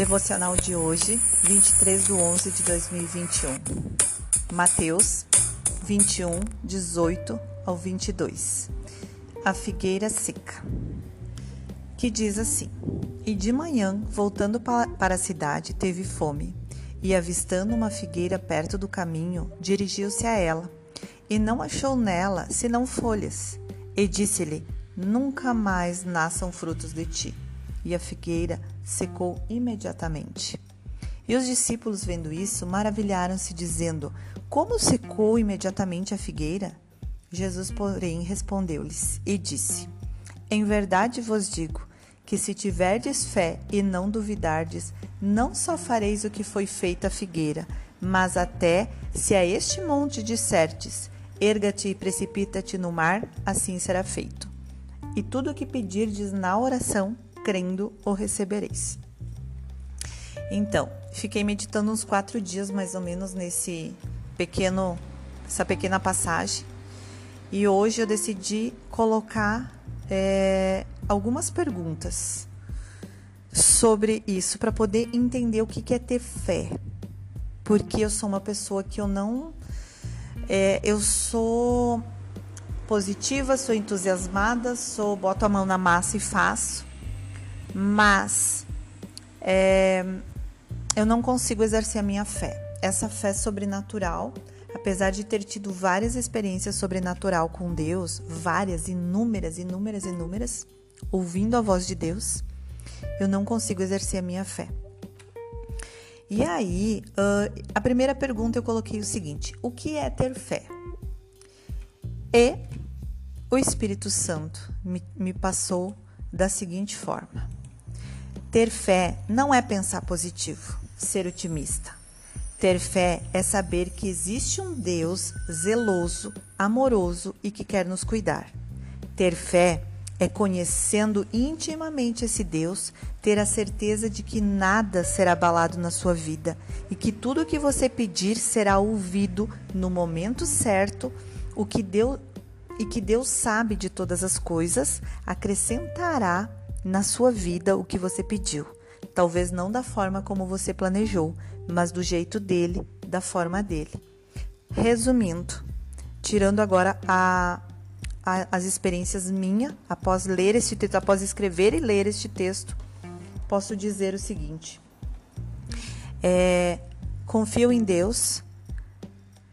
Devocional de hoje, 23 de 11 de 2021. Mateus 21, 18 ao 22. A figueira seca. Que diz assim: E de manhã, voltando para a cidade, teve fome, e avistando uma figueira perto do caminho, dirigiu-se a ela, e não achou nela senão folhas, e disse-lhe: Nunca mais nasçam frutos de ti e a figueira secou imediatamente. E os discípulos, vendo isso, maravilharam-se, dizendo: Como secou imediatamente a figueira? Jesus, porém, respondeu-lhes e disse: Em verdade vos digo que se tiverdes fé e não duvidardes, não só fareis o que foi feito à figueira, mas até se a este monte dissertes: Erga-te e precipita-te no mar, assim será feito. E tudo o que pedirdes na oração, crendo o recebereis. Então, fiquei meditando uns quatro dias mais ou menos nesse pequeno, essa pequena passagem, e hoje eu decidi colocar é, algumas perguntas sobre isso para poder entender o que é ter fé, porque eu sou uma pessoa que eu não, é, eu sou positiva, sou entusiasmada, sou boto a mão na massa e faço, mas é, eu não consigo exercer a minha fé. Essa fé sobrenatural, apesar de ter tido várias experiências sobrenatural com Deus, várias, inúmeras, inúmeras, inúmeras, ouvindo a voz de Deus, eu não consigo exercer a minha fé. E aí, uh, a primeira pergunta eu coloquei o seguinte: o que é ter fé? E o Espírito Santo me, me passou da seguinte forma. Ter fé não é pensar positivo, ser otimista. Ter fé é saber que existe um Deus zeloso, amoroso e que quer nos cuidar. Ter fé é conhecendo intimamente esse Deus, ter a certeza de que nada será abalado na sua vida e que tudo o que você pedir será ouvido no momento certo, o que Deus e que Deus sabe de todas as coisas, acrescentará na sua vida o que você pediu. Talvez não da forma como você planejou, mas do jeito dele, da forma dele. Resumindo, tirando agora a, a, as experiências minhas após ler este texto, após escrever e ler este texto, posso dizer o seguinte: é, confio em Deus,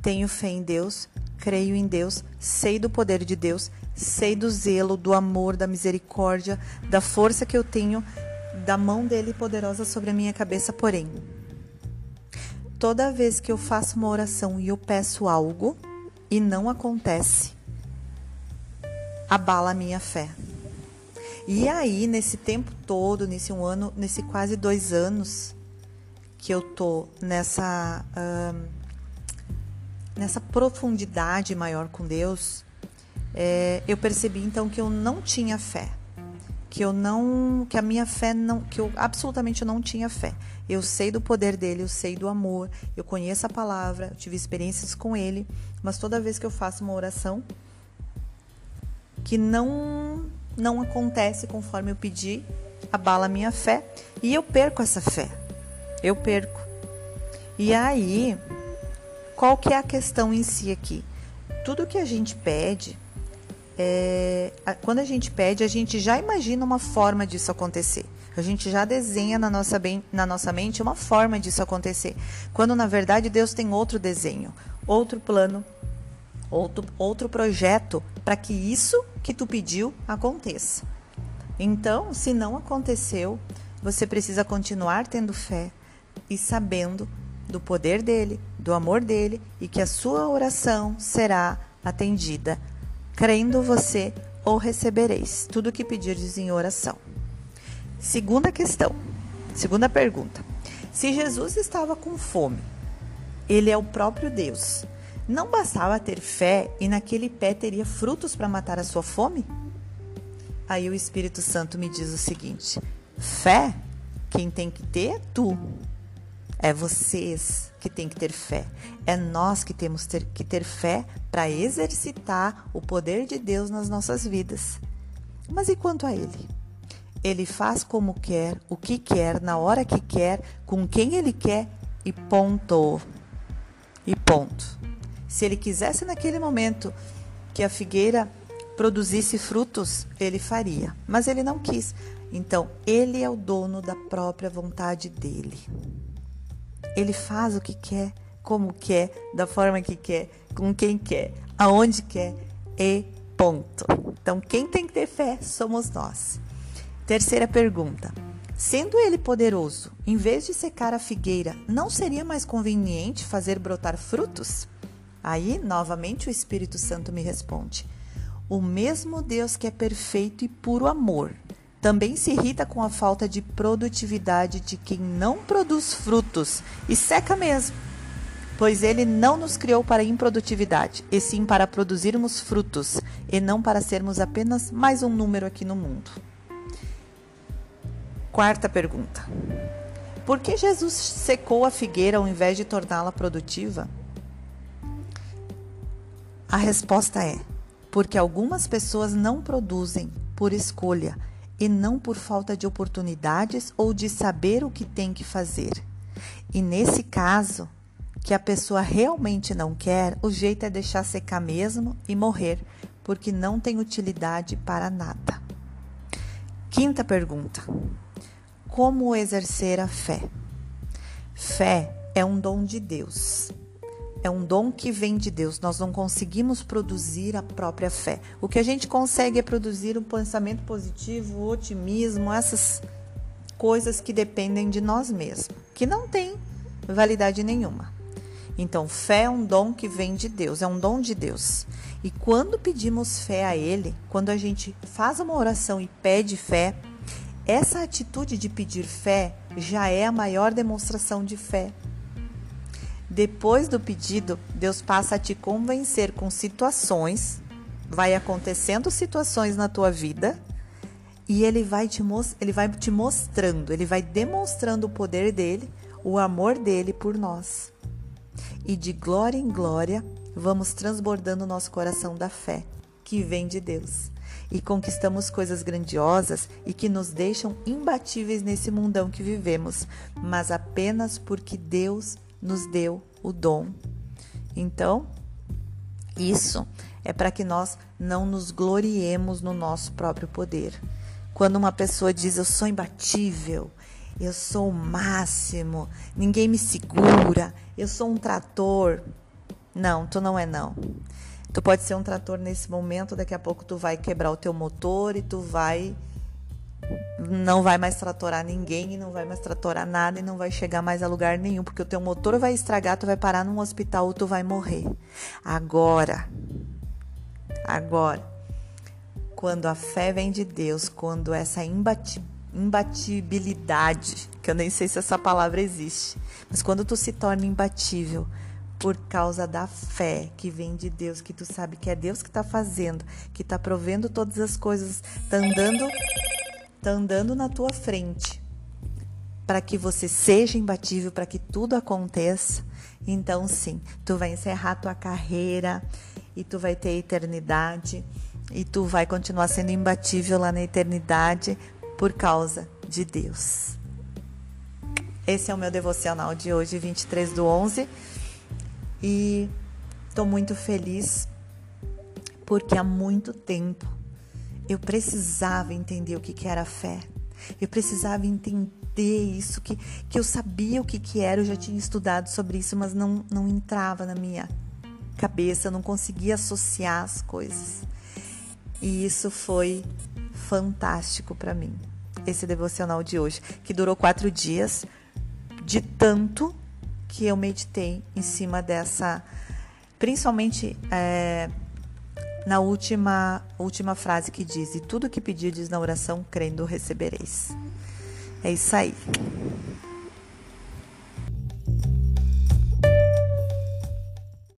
tenho fé em Deus, creio em Deus, sei do poder de Deus, sei do zelo, do amor, da misericórdia, da força que eu tenho da mão dele poderosa sobre a minha cabeça, porém, toda vez que eu faço uma oração e eu peço algo e não acontece, abala a minha fé. E aí, nesse tempo todo, nesse um ano, nesse quase dois anos que eu tô nessa nessa profundidade maior com Deus, é, eu percebi então que eu não tinha fé, que eu não, que a minha fé não, que eu absolutamente não tinha fé. Eu sei do poder dele, eu sei do amor, eu conheço a palavra, eu tive experiências com ele, mas toda vez que eu faço uma oração que não não acontece conforme eu pedi, abala a minha fé e eu perco essa fé. Eu perco. E aí, qual que é a questão em si aqui? Tudo que a gente pede, é, quando a gente pede, a gente já imagina uma forma disso acontecer. A gente já desenha na nossa, na nossa mente uma forma disso acontecer. Quando na verdade Deus tem outro desenho, outro plano, outro, outro projeto para que isso que tu pediu aconteça. Então, se não aconteceu, você precisa continuar tendo fé e sabendo do poder dele, do amor dele e que a sua oração será atendida crendo você ou recebereis tudo o que pedirdes em oração. Segunda questão, segunda pergunta. Se Jesus estava com fome, ele é o próprio Deus. Não bastava ter fé e naquele pé teria frutos para matar a sua fome? Aí o Espírito Santo me diz o seguinte: fé, quem tem que ter é tu. É vocês que têm que ter fé. É nós que temos ter, que ter fé para exercitar o poder de Deus nas nossas vidas. Mas e quanto a Ele? Ele faz como quer, o que quer, na hora que quer, com quem ele quer e ponto. E ponto. Se ele quisesse naquele momento que a figueira produzisse frutos, ele faria, mas ele não quis. Então, ele é o dono da própria vontade dele. Ele faz o que quer, como quer, da forma que quer, com quem quer, aonde quer e ponto. Então, quem tem que ter fé somos nós. Terceira pergunta. Sendo ele poderoso, em vez de secar a figueira, não seria mais conveniente fazer brotar frutos? Aí, novamente, o Espírito Santo me responde: O mesmo Deus que é perfeito e puro amor também se irrita com a falta de produtividade de quem não produz frutos e seca mesmo. Pois ele não nos criou para improdutividade, e sim para produzirmos frutos, e não para sermos apenas mais um número aqui no mundo. Quarta pergunta: Por que Jesus secou a figueira ao invés de torná-la produtiva? A resposta é: porque algumas pessoas não produzem por escolha e não por falta de oportunidades ou de saber o que tem que fazer. E nesse caso, que a pessoa realmente não quer, o jeito é deixar secar mesmo e morrer, porque não tem utilidade para nada. Quinta pergunta: Como exercer a fé? Fé é um dom de Deus é um dom que vem de Deus. Nós não conseguimos produzir a própria fé. O que a gente consegue é produzir um pensamento positivo, otimismo, essas coisas que dependem de nós mesmos, que não tem validade nenhuma. Então, fé é um dom que vem de Deus, é um dom de Deus. E quando pedimos fé a Ele, quando a gente faz uma oração e pede fé, essa atitude de pedir fé já é a maior demonstração de fé depois do pedido, Deus passa a te convencer com situações, vai acontecendo situações na tua vida e ele vai te, ele vai te mostrando, ele vai demonstrando o poder dele, o amor dele por nós. E de glória em glória, vamos transbordando nosso coração da fé, que vem de Deus. E conquistamos coisas grandiosas e que nos deixam imbatíveis nesse mundão que vivemos, mas apenas porque Deus nos deu o dom. Então, isso é para que nós não nos gloriemos no nosso próprio poder. Quando uma pessoa diz eu sou imbatível, eu sou o máximo, ninguém me segura, eu sou um trator. Não, tu não é não. Tu pode ser um trator nesse momento, daqui a pouco tu vai quebrar o teu motor e tu vai não vai mais tratorar ninguém e não vai mais tratorar nada e não vai chegar mais a lugar nenhum, porque o teu motor vai estragar, tu vai parar num hospital ou tu vai morrer. Agora, agora, quando a fé vem de Deus, quando essa imbati imbatibilidade, que eu nem sei se essa palavra existe, mas quando tu se torna imbatível, por causa da fé que vem de Deus, que tu sabe que é Deus que está fazendo, que está provendo todas as coisas, está andando está andando na tua frente para que você seja imbatível, para que tudo aconteça, então sim, tu vai encerrar tua carreira e tu vai ter eternidade e tu vai continuar sendo imbatível lá na eternidade por causa de Deus. Esse é o meu devocional de hoje, 23 do 11, e estou muito feliz porque há muito tempo eu precisava entender o que, que era fé. Eu precisava entender isso, que, que eu sabia o que, que era, eu já tinha estudado sobre isso, mas não, não entrava na minha cabeça, eu não conseguia associar as coisas. E isso foi fantástico para mim, esse devocional de hoje, que durou quatro dias, de tanto que eu meditei em cima dessa, principalmente. É, na última, última frase que diz: E tudo que pedirdes na oração, crendo, recebereis. É isso aí.